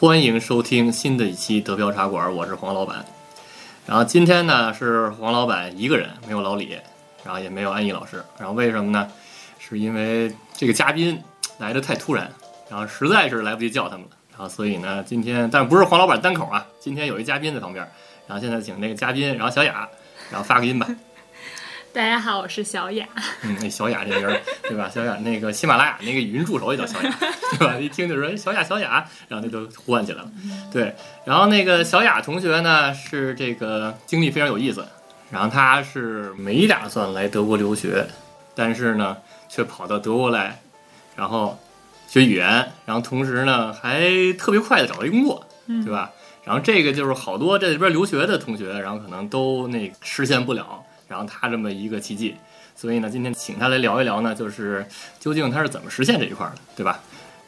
欢迎收听新的一期德标茶馆，我是黄老板。然后今天呢是黄老板一个人，没有老李，然后也没有安逸老师。然后为什么呢？是因为这个嘉宾来的太突然，然后实在是来不及叫他们了。然后所以呢，今天但不是黄老板单口啊，今天有一嘉宾在旁边。然后现在请那个嘉宾，然后小雅，然后发个音吧。大家好，我是小雅。嗯，那小雅这名儿，对吧？小雅那个喜马拉雅那个语音助手也叫小雅，对吧？一听就说哎小雅小雅，然后他就呼唤起来了。对，然后那个小雅同学呢是这个经历非常有意思，然后他是没打算来德国留学，但是呢却跑到德国来，然后学语言，然后同时呢还特别快的找到一工作，对吧？然后这个就是好多这里边留学的同学，然后可能都那实现不了。然后他这么一个奇迹，所以呢，今天请他来聊一聊呢，就是究竟他是怎么实现这一块的，对吧？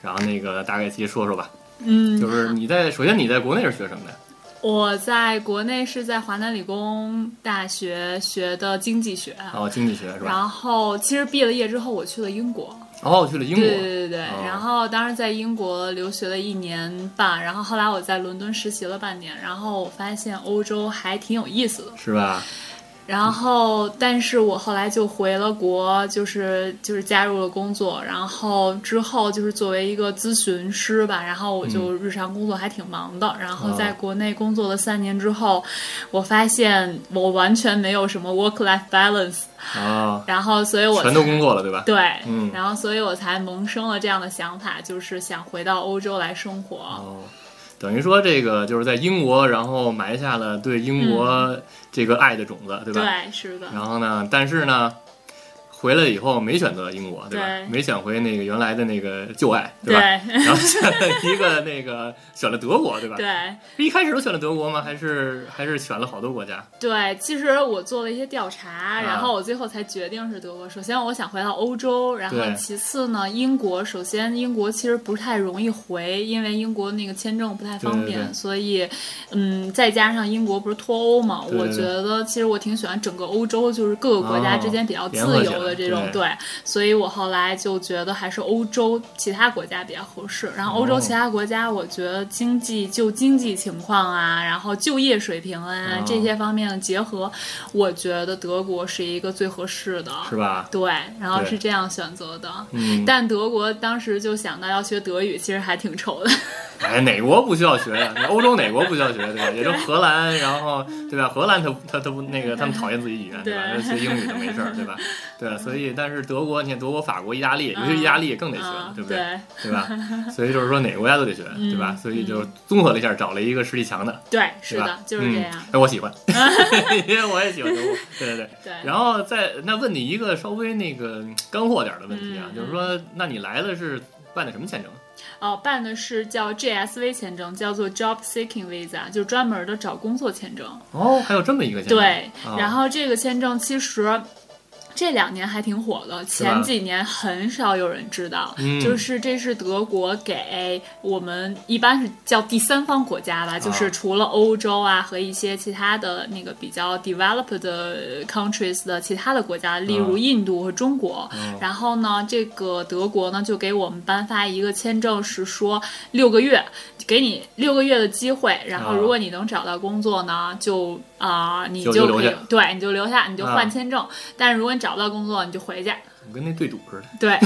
然后那个大概其说说吧，嗯，就是你在首先你在国内是学什么的？我在国内是在华南理工大学学的经济学，哦，经济学是吧？然后其实毕了业之后，我去了英国。哦，我去了英国。对对对对，哦然后当时在英国留学了一年半，然后后来我在伦敦实习了半年，然后我发现欧洲还挺有意思的。是吧？然后，但是我后来就回了国，就是就是加入了工作，然后之后就是作为一个咨询师吧，然后我就日常工作还挺忙的。然后在国内工作了三年之后，我发现我完全没有什么 work life balance，啊，然后所以我全都工作了，对吧？对，嗯然后所以我才萌生了这样的想法，就是想回到欧洲来生活。哦，等于说这个就是在英国，然后埋下了对英国这个爱的种子，对吧？对，是的，然后呢，但是呢，回来以后没选择英国，对吧？对没选回那个原来的那个旧爱，对吧？然后选了一个那个选了德国，对吧？对。一开始都选了德国吗？还是还是选了好多国家？对，其实我做了一些调查，啊然后我最后才决定是德国。首先，我想回到欧洲，然后对其次呢，英国。首先，英国其实不太容易回，因为英国那个签证不太方便，所以，嗯，再加上英国不是脱欧嘛，我觉得其实我挺喜欢整个欧洲，就是各个国家之间比较自由的这种、对对，所以我后来就觉得还是欧洲其他国家比较合适。然后欧洲哦其他国家，我觉得经济就经济情况啊，然后就业水平啊、哦这些方面的结合，我觉得德国是一个最合适的。是吧？对，然后是这样选择的。嗯，但德国当时就想到要学德语，其实还挺愁的。哎，哪国不需要学呀？欧洲哪国不需要学，对吧？也就荷兰，然后对吧？荷兰他他他不那个，他们讨厌自己语言，对吧？那学英语就没事儿，对吧？对，所以但是德国，你看德国、法国、意大利，尤其意大利更得学，嗯对不对？对对吧？所以就是说哪个国家都得学，对吧？所以就综合了一下，找了一个实力强的，对，是的，就是这样。嗯。哎，我喜欢，因为我也喜欢德国，对对对。对，然后再那问你一个稍微那个干货点儿的问题啊，嗯就是说，那你来的是办的什么签证？哦，办的是叫 GSV 签证，叫做 Job Seeking Visa，就是专门的找工作签证。哦，还有这么一个签证。对，啊然后这个签证其实。这两年还挺火的，前几年很少有人知道。嗯就是这是德国给我们一般是叫第三方国家吧，就是除了欧洲啊和一些其他的那个比较 developed countries 的其他的国家，例如印度和中国。嗯然后呢，这个德国呢就给我们颁发一个签证，是说六个月，给你六个月的机会。然后啊如果你能找到工作呢，就啊、你就可以下对，你就留下，你就啊换签证。但是如果你找不到工作，你就回去。跟那对赌似的。对，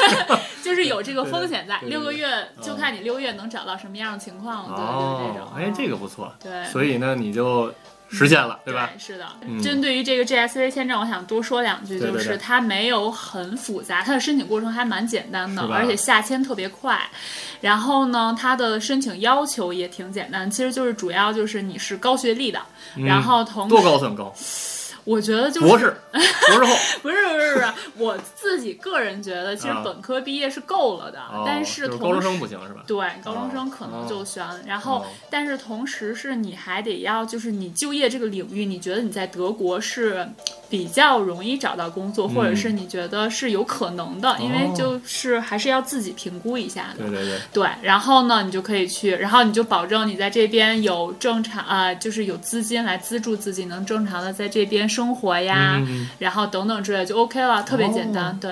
就是有这个风险在。六个月嗯就看你六个月能找到什么样的情况，对，对对这种哦。，哎，这个不错。对，所以呢，你就实现了，对吧？是的，嗯针对于这个 GSV 签证，我想多说两句，就是它没有很复杂，它的申请过程还蛮简单的而且下签特别快。然后呢，它的申请要求也挺简单，其实就是主要就是你是高学历的，嗯然后同多时高算高？我觉得就是博士，博士后。不是不是不是，我自己个人觉得，其实啊本科毕业是够了的，哦但是就是高中生不行是吧？对，高中生可能就悬。然后，哦但是同时是你还得要，就是你就业这个领域，你觉得你在德国是比较容易找到工作，或者是你觉得是有可能的，因为就是还是要自己评估一下的。对对对，对，然后呢，你就可以去，然后你就保证你在这边有正常啊、呃就是有资金来资助自己，能正常的在这边生活呀，嗯然后等等之类就 OK 了，特别简单。哦对，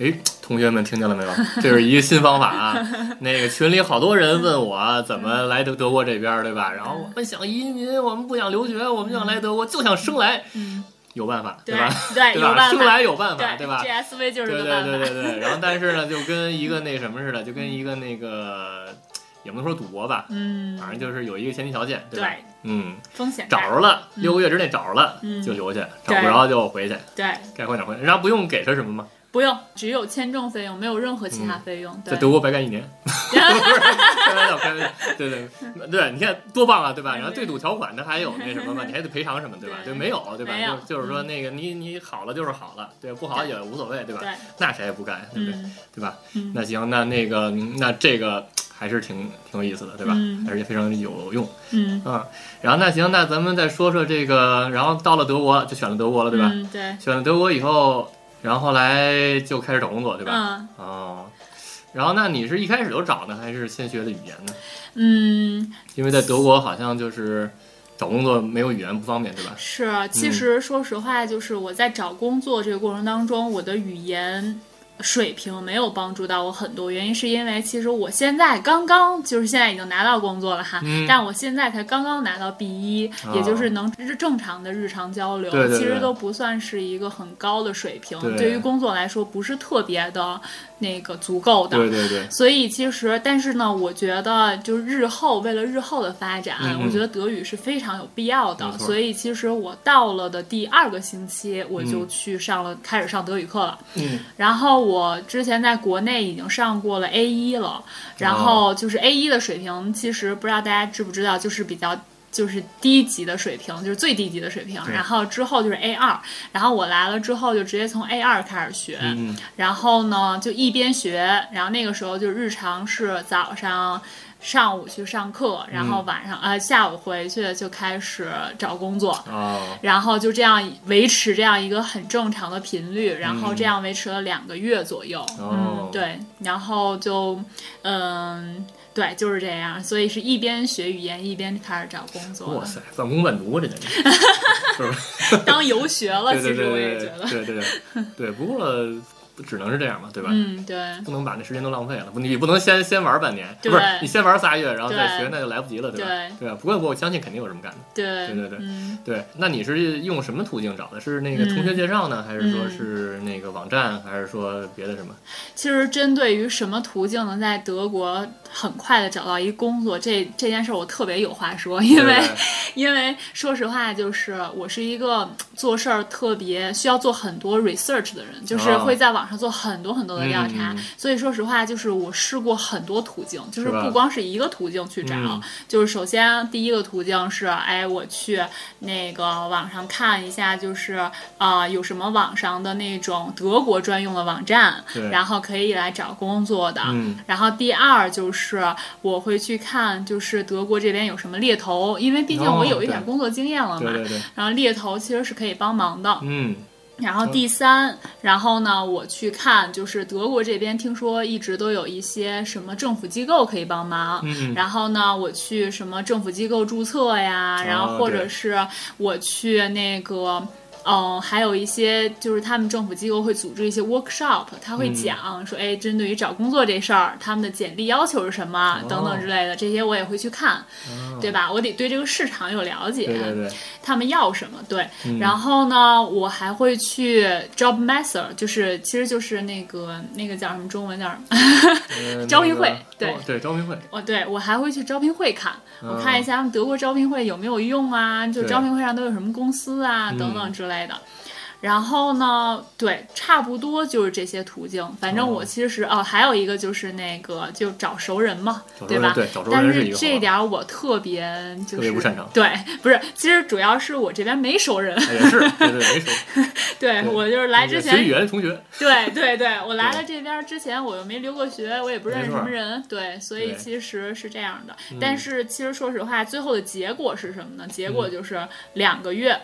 哎，同学们听见了没有？这是一个新方法啊！那个群里好多人问我 怎么来德德国这边，对吧？然后我们想移民，我们不想留学，我们想来德国，就想生来，嗯，有办法，对吧？对，对吧？有办法。生来有办法，对吧？GSV 就是对对个办法。对对对。然后但是呢，就跟一个那什么似的，就跟一个那个，也不能说赌博吧，嗯，反正就是有一个前提条件，对吧？对嗯，风险找着了，六个月之内找着了嗯就留下，找不着就回去，对，该回哪回哪。然后不用给他什么吗？不用，只有签证费用，没有任何其他费用。对，在德国白干一年，开玩笑，开玩笑，对对对，你看多棒啊，对吧？然后对赌条款它还有那什么嘛，你还得赔偿什么，对吧？对对，没有，对吧？就就是说那个你你好了就是好了，对，不好也无所谓，对吧？对，那谁也不干，对不对？嗯对吧？嗯那行，那那个那这个还是挺挺有意思的，对吧？嗯而且非常有用嗯，啊。然后那行，那咱们再说说这个，然后到了德国就选了德国了，对吧？嗯，对，选了德国以后，然后后来就开始找工作，对吧？嗯哦，然后那你是一开始就找呢，还是先学的语言呢？嗯，因为在德国好像就是找工作没有语言不方便，对吧？是。其实说实话，就是我在找工作这个过程当中，我的语言。水平没有帮助到我很多，原因是因为其实我现在刚刚就是现在已经拿到工作了哈，嗯。但我现在才刚刚拿到 B 一、哦也就是能日正常的日常交流，对对对。其实都不算是一个很高的水平，对。对于工作来说不是特别的那个足够的。对对对，所以其实，但是呢，我觉得就日后为了日后的发展，嗯嗯。我觉得德语是非常有必要的所以其实我到了的第二个星期，我就去上了，开始上德语课了。嗯，然后我之前在国内已经上过了 A 一了，然后就是 A 一的水平，其实不知道大家知不知道，就是比较。就是低级的水平，就是最低级的水平。然后之后就是 A 二，然后我来了之后就直接从 A 二开始学。嗯然后呢，就一边学，然后那个时候就日常是早上。上午去上课，然后晚上、呃下午回去就开始找工作，哦，然后就这样维持这样一个很正常的频率，然后这样维持了两个月左右。哦嗯，对，然后就嗯。对，就是这样，所以是一边学语言一边开始找工作，哇塞，半工半读啊，这简直？当游学了。其实我也觉得，对对对对对，不过只能是这样嘛，对吧？嗯，对，不能把那时间都浪费了，不，你不能先先玩半年，不是你先玩仨月，然后再学，那就来不及了，对吧？对？不过我相信肯定有这么干的。对，对对对嗯，对，那你是用什么途径找的？是那个同学介绍呢，还是说是那个网站，还是说别的什么？其实针对于什么途径能在德国很快的找到一工作，这这件事儿我特别有话说，因为对因为说实话，就是我是一个做事儿特别需要做很多 research 的人，就是哦会在网上做很多很多的调查。嗯所以说实话，就是我试过很多途径，就是不光是一个途径去找。嗯就是首先第一个途径是，哎，我去那个网上看一下，就是啊、呃有什么网上的那种德国专用的网站，然后可以来找工作的。嗯然后第二就是我会去看，就是德国这边有什么猎头，因为毕竟哦我有一点工作经验了嘛。对对对，然后猎头其实是可以帮忙的。嗯然后第三，然后呢，我去看，就是德国这边听说一直都有一些什么政府机构可以帮忙。嗯嗯然后呢，我去什么政府机构注册呀，然后或者是我去那个。嗯，还有一些就是他们政府机构会组织一些 workshop，他会嗯讲说，哎，针对于找工作这事儿，他们的简历要求是什么、哦等等之类的，这些我也会去看。对吧？我得对这个市场有了解，对对对，他们要什么，对。嗯然后呢，我还会去 Job m a s t e r 就是其实就是那个那个叫什么中文叫什么？呃 招聘会那个对哦对招聘会，哦，对我还会去招聘会看，我嗯看一下他们德国招聘会有没有用啊，就招聘会上都有什么公司啊嗯等等之类的。然后呢，对，差不多就是这些途径。反正哦我其实哦，还有一个就是那个就找熟人嘛，对吧？对找熟但人是一个这好点儿我特别就是特别不擅长对，不是，其实主要是我这边没熟人。哎也是，对对没熟。对对我就是来之前学语言的同学，对对对，我来了这边之前，我又没留过学，我也不认识什么人，对，所以其实是这样的。嗯但是其实说实话，最后的结果是什么呢？结果就是两个月。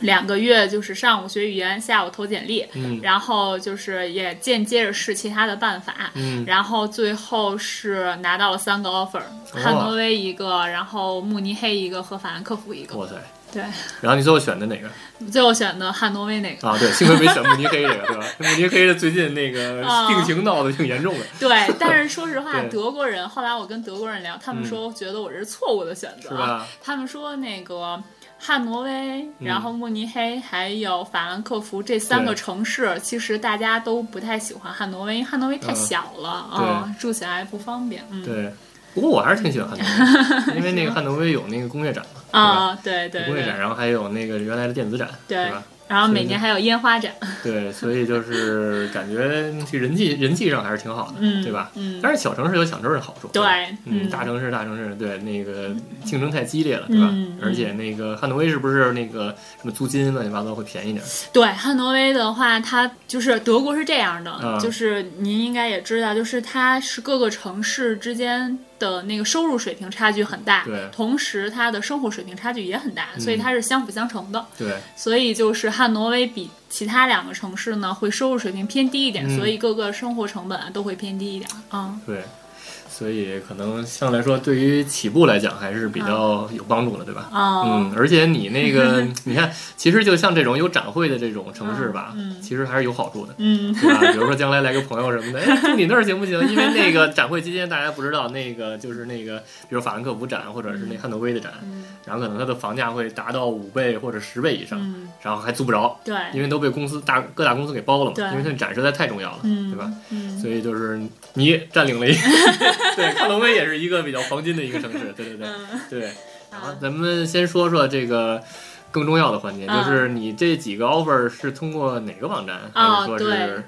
两个月就是上午学语言，下午投简历，嗯然后就是也间接着试其他的办法，嗯然后最后是拿到了三个 offer，、汉诺威一个，然后慕尼黑一个和法兰克福一个，哇塞！对，然后你最后选的哪个最后选的汉诺威那个。啊？对，幸亏没选慕尼黑这个，对吧？慕尼黑的最近那个啊病情闹得挺严重的。对，但是说实话，德国人后来我跟德国人聊，他们说觉得我这是错误的选择，是吧他们说那个汉挪威，然后慕尼黑还有法兰克福这三个城市，其实大家都不太喜欢汉挪威，因为汉挪威太小了啊、住起来不方便。嗯，对，不过我还是挺喜欢汉诺威，因为那个汉诺威有那个工业展嘛？啊，对对工业展，然后还有那个原来的电子展，对。对吧？然后每年还有烟花展，对，所以就是感觉这人际人际上还是挺好的，嗯，对吧？嗯，但是小城市有小城市的好处，对，嗯嗯，大城市大城市，对那个竞争太激烈了，对吧嗯？而且那个汉诺威是不是那个什么租金乱七八糟会便宜点？对汉诺威的话，它就是德国是这样的，嗯就是您应该也知道，就是它是各个城市之间的那个收入水平差距很大，对。同时它的生活水平差距也很大，所以它是相辅相成的。对，所以就是汉挪威比其他两个城市呢，会收入水平偏低一点，嗯。所以各个生活成本啊都会偏低一点啊。对，所以可能相对来说，对于起步来讲还是比较有帮助的，对吧？啊、嗯，而且你那个，你看，其实就像这种有展会的这种城市吧，其实还是有好处的，嗯对吧？比如说将来来个朋友什么的，哎，住你那儿行不行？因为那个展会期间，大家不知道那个就是那个，比如法兰克福展或者是那汉诺威的展，嗯然后可能它的房价会达到五倍或者十倍以上，嗯，然后还租不着，对，因为都被公司大各大公司给包了嘛，对因为它展实在太重要了，嗯，对吧？？嗯，所以就是你占领了一个，对，汉诺威也是一个比较黄金的一个城市，对对对嗯对。然后啊咱们先说说这个更重要的环节，嗯就是你这几个 offer 是通过哪个网站，哦还是说对是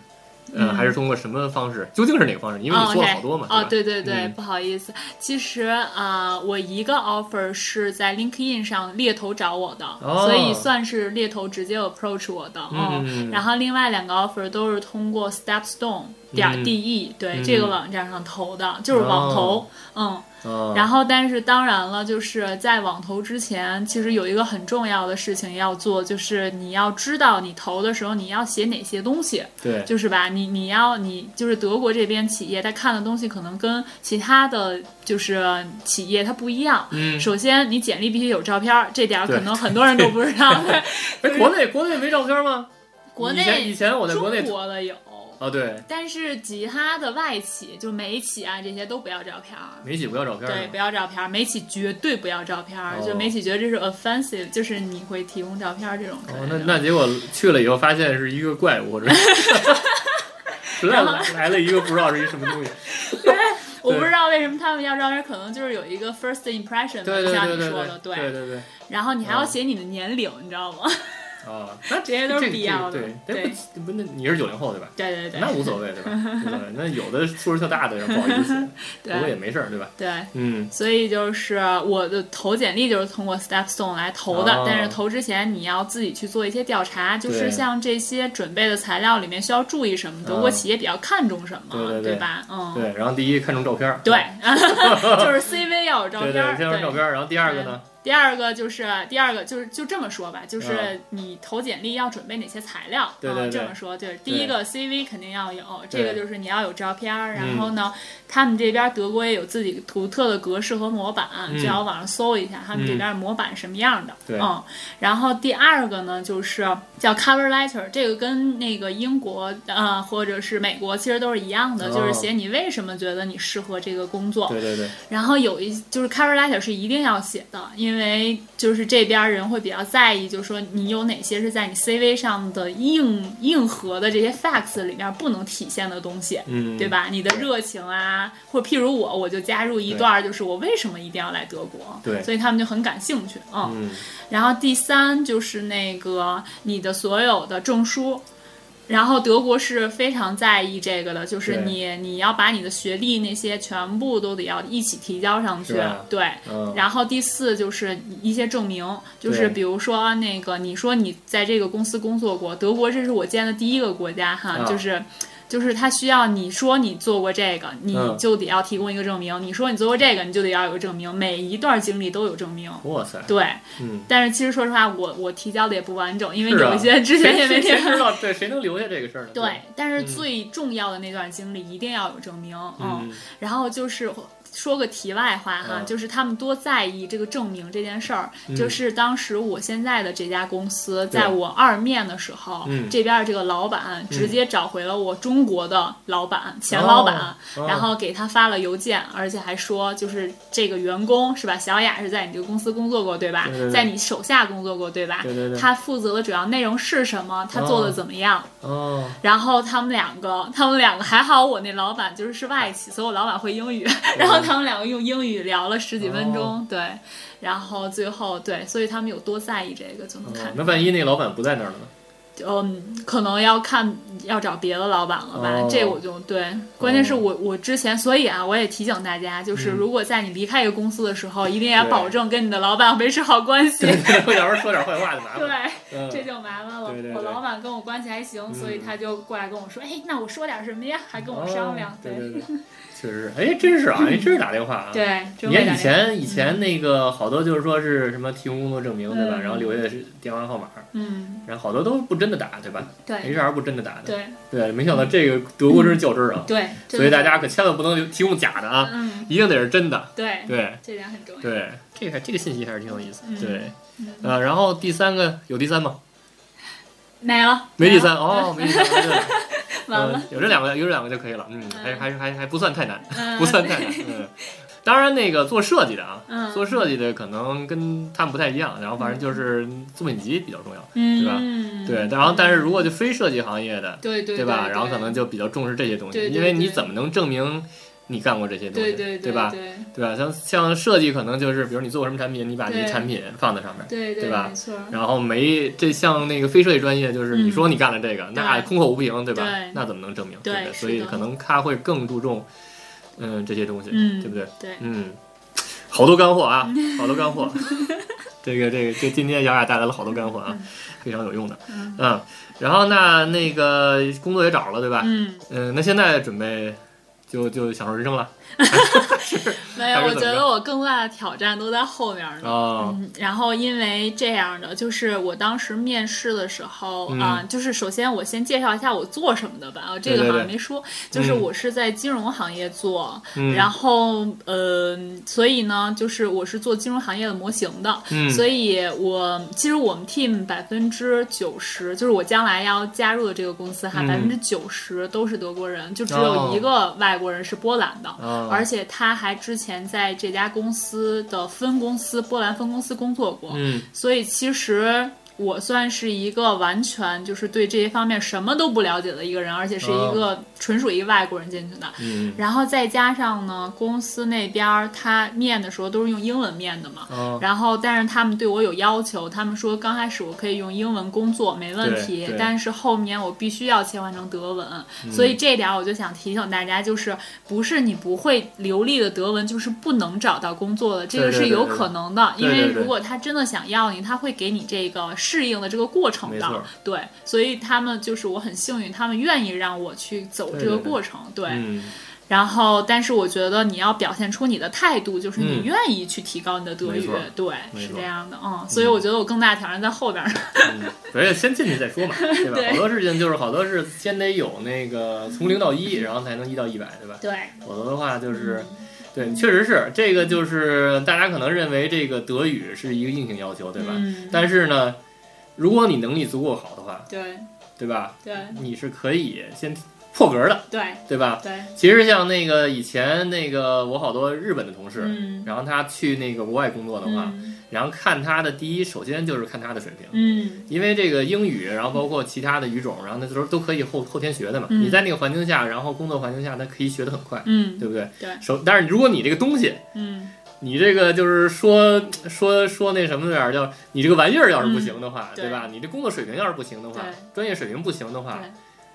呃，嗯还是通过什么方式？究竟是哪个方式？因为你哦说了好多嘛，哦，吧？对对对，嗯不好意思，其实啊、呃我一个 offer 是在 LinkedIn 上猎头找我的，哦所以算是猎头直接 approach 我的。嗯然后另外两个 offer 都是通过 Stepstone 点嗯 de、对、嗯这个网站上投的，就是网投。嗯，哦，然后但是当然了，就是在网投之前，其实有一个很重要的事情要做，就是你要知道你投的时候你要写哪些东西。对，就是吧，你你要你就是德国这边企业，他看的东西可能跟其他的就是企业它不一样。嗯，首先，你简历必须有照片儿，这点儿可能很多人都不知道。哎，国内国内没照片吗？国以前内以前我在国内中国的有，哦，对，但是其他的外企，就美企啊这些都不要照片儿。美企不要照片对，不要照片儿，美企绝对不要照片儿，哦就美企觉得这是 offensive，就是你会提供照片儿这种哦。那那结果去了以后发现是一个怪物，或者 实在来来了一个不知道是一什么东西。我不知道为什么他们要照片儿，可能就是有一个 first impression 嘛，对对像你说的，对对对对然后你还要写你的年龄，你知道吗？啊，那这些都是必要的对，对对，不不，那你是九零后对吧？对对对那无所谓对吧？无所谓那有的岁数特大的人不好意思，不过也没事儿对吧？对，嗯，所以就是我的投简历就是通过 Stepstone 来投的，哦但是投之前你要自己去做一些调查，就是像这些准备的材料里面需要注意什么，德国啊企业比较看重什么，对吧？嗯，对。然后第一看重照片儿，对，就是 CV 要有照对对，片儿，先是照片，然后第二个呢？第二个就是第二个就是就这么说吧，就是嗯你投简历要准备哪些材料？嗯，对对。对这么说，就是第一个 CV 肯定要有，这个就是你要有照片儿，嗯。然后呢，他们这边德国也有自己独特的格式和模板，嗯。最好网上搜一下他们这边模板什么样的。对。嗯，然后第二个呢就是叫 cover letter，这个跟那个英国呃或者是美国其实都是一样的，哦。就是写你为什么觉得你适合这个工作。对对对，然后有一就是 cover letter 是一定要写的，因为就是这边人会比较在意，就是说你有哪些是在你 CV 上的硬硬核的这些 facts 里面不能体现的东西，嗯，对？吧？你的热情啊，或者譬如我，我就加入一段，就是我为什么一定要来德国，对所以他们就很感兴趣，嗯。嗯，然后第三就是那个你的所有的证书。然后德国是非常在意这个的，就是你你要把你的学历那些全部都得要一起提交上去，对。嗯，然后第四就是一些证明，就是比如说那个你说你在这个公司工作过，德国这是我见的第一个国家哈，啊就是。就是他需要你说你做过这个，你嗯就得要提供一个证明；你说你做过这个，你就得要有个证明。每一段经历都有证明。哇塞，对，嗯，但是其实说实话，我我提交的也不完整，因为有一些之前也没提谁。谁知道？对，谁能留下这个事儿呢？对，但是最重要的那段经历一定要有证明，嗯。嗯，然后就是说个题外话哈，嗯就是他们多在意这个证明这件事儿。嗯就是当时我现在的这家公司，在我二面的时候，嗯这边这个老板直接找回了我中国的老板、前老板，哦然后给他发了邮件，而且还说，就是这个员工是吧？小雅是在你这个公司工作过对吧？在你手下工作过对吧？他负责的主要内容是什么？他做的哦怎么样？哦，然后他们两个，他们两个还好，我那老板就是是外企，所以我老板会英语，然后他们两个用英语聊了十几分钟，哦对，然后最后对，所以他们有多在意这个就能看？哦，那万一那个老板不在那儿了呢？嗯，可能要看要找别的老板了吧，哦。这我就对，关键是我我之前，所以啊，我也提醒大家，就是嗯。如果在你离开一个公司的时候，一定要保证跟你的老板维持好关系。会要时候说点坏话就麻烦 对这就麻烦了。对对对。我老板跟我关系还行，所以他就过来跟我说：“哎，那我说点什么呀？”还跟我商量。哦对对。对，确实，哎，真是啊，哎，真是打电话啊。对，你看以前以前那个好多就是说是什么提供工作证明对吧？嗯然后留下的是电话号码，嗯，然后好多都不真的打对吧对？HR 不真的打的。对对，没想到这个德国真是较真儿啊，对，所以大家可千万不能留提供假的啊，嗯，一定得是真的。对，对这点很重要。对，这个这个信息还是挺有意思。嗯对，嗯呃，然后第三个有第三吗？没了，没第三哦，没第三，完了呃，有这两个，有这两个就可以了。嗯，还还还还不算太难，嗯不算太难。嗯，当然那个做设计的啊，嗯做设计的可能跟他们不太一样，然后反正就是作品集比较重要。嗯，对吧对，然后但是如果就非设计行业的，对对对吧？然后可能就比较重视这些东西，因为你怎么能证明你干过这些东西，对对吧？对对吧？像像设计可能就是，比如你做过什么产品，你把你的对产品放在上面。对对吧没错。然后没这像那个非设计专业，就是嗯你说你干了这个，那空口无凭，对吧？对那怎么能证明？对不对？所以可能他会更注重，嗯，这些东西，嗯，对不对？对，嗯，好多干货啊，好多干货。这个这个这今天雅雅带来了好多干货啊，非常有用的。嗯嗯，然后那那个工作也找了，对吧？嗯，嗯，那现在准备就就享受人生了。没有，我觉得我更大的挑战都在后面呢。哦，嗯，然后因为这样的，就是我当时面试的时候嗯。啊、就是首先我先介绍一下我做什么的吧，啊，这个好像对没说，就是嗯。我是在金融行业做，嗯，然后呃，所以呢，就是我是做金融行业的模型的，嗯，所以我其实我们 team 百分之九十，就是我将来要加入的这个公司哈，嗯。百分之九十都是德国人，就只哦。有一个外国人是波兰的。哦而且他还之前在这家公司的分公司波兰分公司工作过，嗯。所以其实我算是一个完全就是对这些方面什么都不了解的一个人，而且是一个纯属一个外国人进去的。嗯。然后再加上呢，公司那边儿他面的时候都是用英文面的嘛，哦。然后但是他们对我有要求，他们说刚开始我可以用英文工作没问题但是后面我必须要切换成德文，所以这点儿我就想提醒大家，就是不是你不会流利的德文就是不能找到工作的，这个是有可能的，因对对对为如果他真的想要你，他会给你这个适应的这个过程的对，所以他们就是我很幸运，他们愿意让我去走这个对对对过程，对。嗯然后，但是我觉得你要表现出你的态度，就是你嗯愿意去提高你的德语对，是这样的，嗯，所以我觉得我更大的挑战在后边儿。嗯，而且先进去再说嘛，对吧？对好多事情就是好多是先得有那个从零到一，然后才能一到一百，对吧？对，否则的话就是，对，确实是这个，就是大家可能认为这个德语是一个硬性要求，对吧？嗯，但是呢，如果你能力足够好的话，对。对吧？对。你是可以先破格的，对。对吧？对，其实像那个以前那个我好多日本的同事，嗯，然后他去那个国外工作的话，嗯。然后看他的第一，首先就是看他的水平。嗯。因为这个英语，然后包括其他的语种，然后那时候都可以后后天学的嘛。嗯。你在那个环境下，然后工作环境下，他可以学得很快，嗯。对不对？对。首，但是如果你这个东西，嗯你这个就是说说说那什么点儿，叫你这个玩意儿要是不行的话，嗯对对吧？你这工作水平要是不行的话，专业水平不行的话，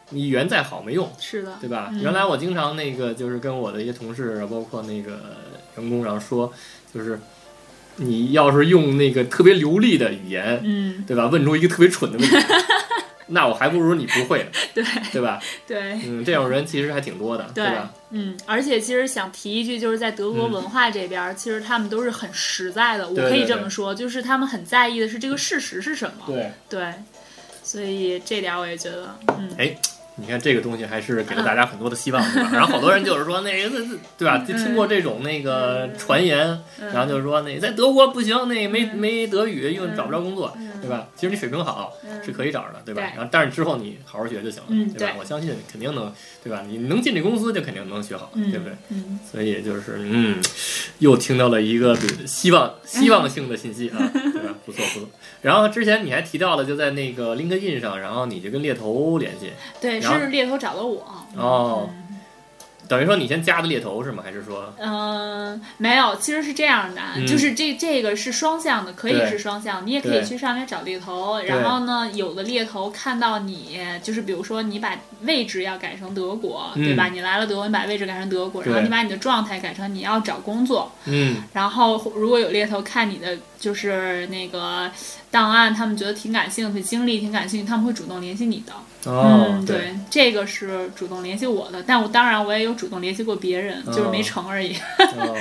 你语言再好没用，是的，对吧？嗯原来我经常那个就是跟我的一些同事，包括那个员工，然后说，就是你要是用那个特别流利的语言，嗯对吧？问出一个特别蠢的问题，那我还不如你不会，对对吧？对。嗯，这种人其实还挺多的，对吧？嗯，而且其实想提一句，就是在德国嗯文化这边儿，其实他们都是很实在的。我可以这么说，就是他们很在意的是这个事实是什么。对，对，所以这点儿我也觉得，嗯，你看这个东西还是给了大家很多的希望，对吧？然后好多人就是说那个，对吧？就听过这种那个传言，嗯然后就是说那在德国不行，那没嗯没德语又嗯找不着工作，嗯对吧？其实你水平好嗯是可以找着的，对吧？对然后但是之后你好好学就行了，嗯对吧？对我相信肯定能，对吧？你能进这公司就肯定能学好，嗯对不对？嗯，所以就是嗯，又听到了一个对希望希望性的信息啊，对吧？不错不错。然后之前你还提到了，就在那个 LinkedIn 上，然后你就跟猎头联系，对，是猎头找的我。哦嗯等于说你先加的猎头是吗？还是说？嗯，没有，其实是这样的，嗯。就是这这个是双向的，可以是双向，你也可以去上面找猎头，然后呢，有的猎头看到你，就是比如说你把位置要改成德国，嗯。对吧？你来了德国，你把位置改成德国，然后你把你的状态改成你要找工作，嗯。然后如果有猎头看你的就是那个档案，他们觉得挺感兴趣，经历挺感兴趣，他们会主动联系你的。哦嗯，对，这个是主动联系我的，但我当然我也有主动联系过别人，就是没哦。成而已。哦。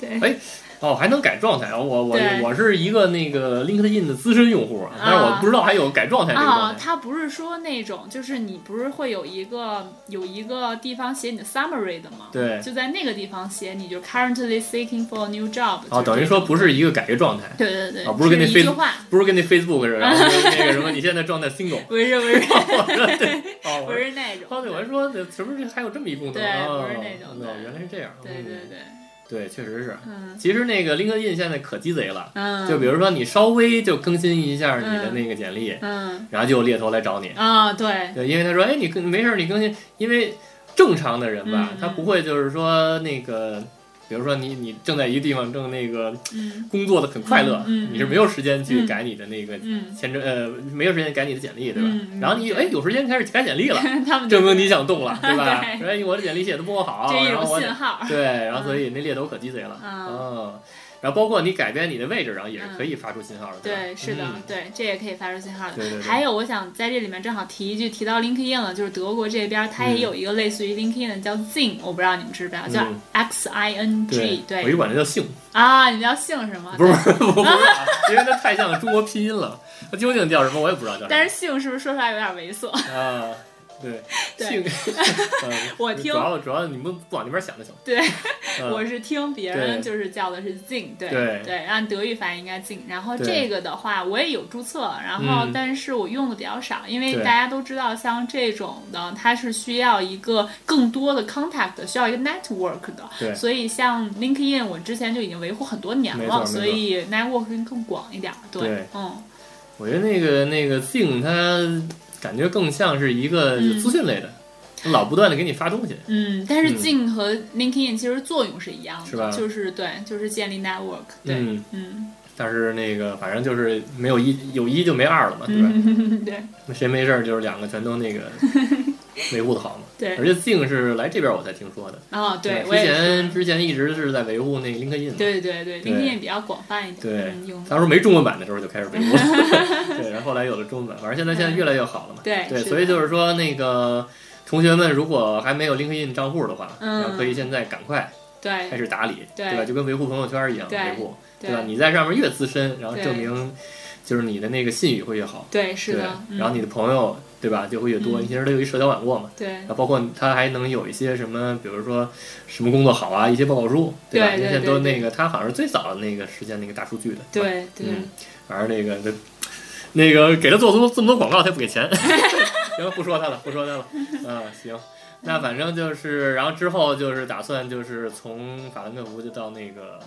对，哎哦还能改状态，我我我是一个那个 LinkedIn 的资深用户，但是我不知道还有改状态这个啊状，态。它不是说那种，就是你不是会有一个有一个地方写你的 summary 的吗？对就在那个地方写，你就 currently seeking for a new job。哦，等于说不是一个改一个状态，对对对，啊不是跟那一句 Facebook- 话，不是跟那 Facebook 似的，然后 那个什么你现在状态 single。不是不 是对，哦，不是那种。哦，对，我还说什么还有这么一功能？对哦不是那种哦对原来是这样。嗯对对对，对，确实是。嗯其实那个 LinkedIn 现在可鸡贼了，嗯，就比如说你稍微就更新一下你的嗯那个简历，嗯然后就有猎头来找你。啊，对，对，因为他说，哎，你更没事儿，你更新，因为正常的人吧，嗯他不会就是说那个，比如说你你正在一个地方正那个嗯工作的很快乐，你是没有时间去嗯改你的那个嗯，签证，呃，没有时间改你的简历，对吧？然后你哎有时间开始改简历了，证明你想动了，对吧？对说哎我的简历写的不够好，然后我信号。对，然后所以那猎头可鸡贼了，嗯哦，然后包括你改变你的位置，然后也是可以发出信号的，吧对，是的，嗯对，这也可以发出信号的。对对对还有，我想在这里面正好提一句，提到 LinkedIn 了，就是德国这边它也有一个类似于 LinkedIn 的叫 Zing，我不知道你们知不知道，叫嗯 X I N 对 G，，我一对管它叫姓，啊，你叫姓什么？不是我不是，因为它太像中国拼音了，它究竟叫什么我也不知道叫什么。但是姓是不是说出来有点猥琐？啊，对，对。姓，嗯 我听主要主要你们不往那边想就行。对，嗯。我是听别人就是叫的是 Zing，对对。按德语发音应该 Zing。然后这个的话，我也有注册，然后嗯。但是我用的比较少，因为大家都知道，像这种的，它是需要一个更多的 contact，需要一个 network 的。对。所以像 LinkedIn，我之前就已经维护很多年了，所以 network 更广一点。对，对嗯，我觉得那个那个 Zing 它感觉更像是一个嗯资讯类的，它老不断的给你发东西。嗯，但是嗯 Zing 和 LinkedIn 其实作用是一样的，是吧就是对，就是建立 network。对，嗯，嗯但是那个反正就是没有一有一就没二了嘛，对吧？嗯，对那谁没事儿就是两个全都那个 维护的好嘛。对而。且 Zing 是来这边我才听说的，啊，对，之前。之前一直是在维护那个 LinkedIn。对对对对，LinkedIn 比较广泛一点，对当时没中文版的时候就开始维护了，对，然后后来有了中文版，反正现在现在越来越好了嘛。对对，所以就是说那个同学们如果还没有 LinkedIn 账户的话，嗯可以现在赶快开始打理，对吧？就跟维护朋友圈一样维护，对吧？你在上面越资深，然后证明就是你的那个信誉会越好，对，是的，，嗯然后你的朋友对吧？就会越多。嗯。你其实都有一社交网络嘛。对。然后包括他还能有一些什么，比如说什么工作好啊，一些报告书，对对因为现在都那个，他好像是最早的那个实现那个大数据的，对对嗯。反正那个那那个给他做出这么多广告，他也不给钱。行，不说他了，不说他了。啊，行，那反正就是，然后之后就是打算就是从法兰克福就到那个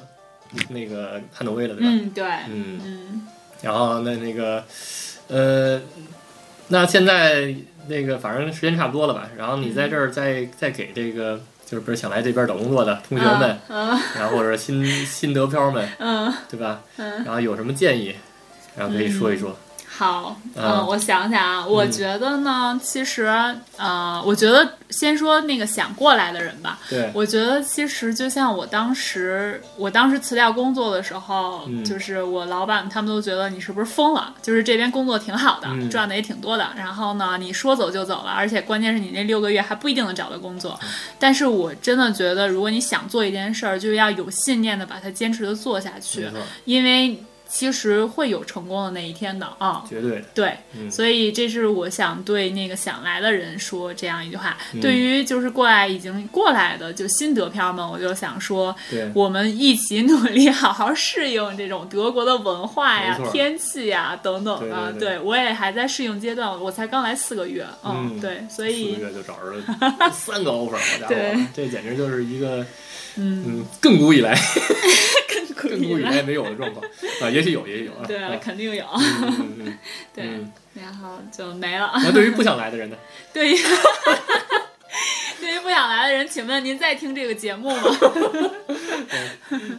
那个汉诺威了，对吧？嗯对，嗯，嗯。然后那那个呃，那现在那个反正时间差不多了吧？然后你在这儿再再给这个。就是不是想来这边找工作的同学们，嗯 然后或者新新德漂们，嗯对吧？嗯，然后有什么建议，然后可以说一说。好，嗯嗯，我想想啊，我觉得呢，其实，呃，我觉得先说那个想过来的人吧。对，我觉得其实就像我当时，我当时辞掉工作的时候，嗯。就是我老板他们都觉得你是不是疯了？就是这边工作挺好的，嗯。赚的也挺多的，然后呢，你说走就走了，而且关键是你那六个月还不一定能找到工作。嗯。但是我真的觉得，如果你想做一件事儿，就要有信念的把它坚持的做下去。因为其实会有成功的那一天的啊。绝对的。对，嗯所以这是我想对那个想来的人说这样一句话。嗯对于就是过来已经过来的就新德漂们，我就想说，我们一起努力，好好适应这种德国的文化呀天气呀等等的。对我也还在适应阶段，我才刚来四个月，嗯对，所四以个月就找着了 三个 offer，好家 这简直就是一个嗯，嗯，亘古以来 古以来没有的状况啊，也许有，也许有啊。对啊，肯定有，嗯嗯 嗯对，嗯。然后就没了。那对于不想来的人呢？对于 对于不想来的人，请问您在听这个节目吗？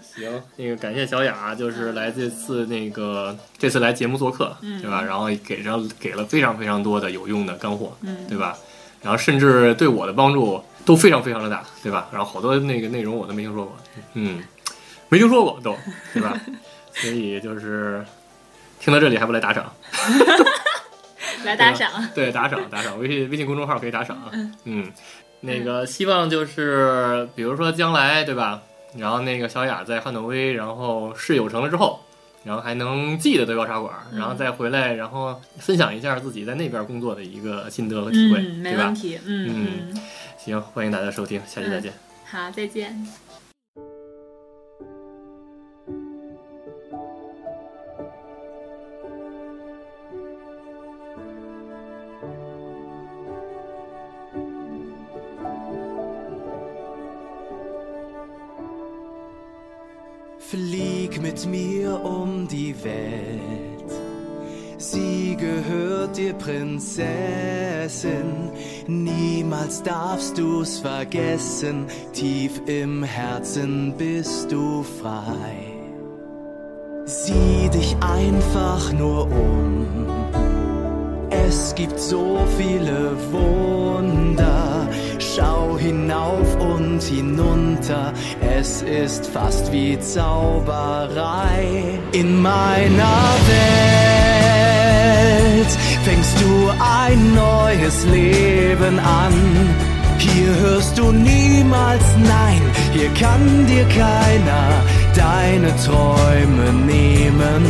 行，那个感谢小雅，就是来这次那个这次来节目做客，对吧？然后给上给了非常非常多的有用的干货，嗯对吧？然后甚至对我的帮助都非常非常的大，对吧？然后好多那个内容我都没听说过，嗯，没听说过都，对吧？所以就是听到这里还不来打赏，来打赏。对，打赏打赏，微信微信公众号可以打赏啊。嗯，那个希望就是比如说将来对吧？然后那个小雅在汉诺威，然后事有成了之后，然后还能记得德高茶馆，然后再回来，然后分享一下自己在那边工作的一个心得和体会，嗯，没问？题。嗯嗯嗯，行，欢迎大家收听，下期再见。好，再见。Flieg mit mir um die Welt. Sie gehört dir, Prinzessin. Niemals darfst du's vergessen. Tief im Herzen bist du frei. Sieh dich einfach nur um. Es gibt so viele Wunder. Schau hinauf und hinunter. Es ist fast wie Zauberei. In meiner Welt fängst du ein neues Leben an. Hier hörst du niemals Nein. Hier kann dir keiner deine Träume nehmen.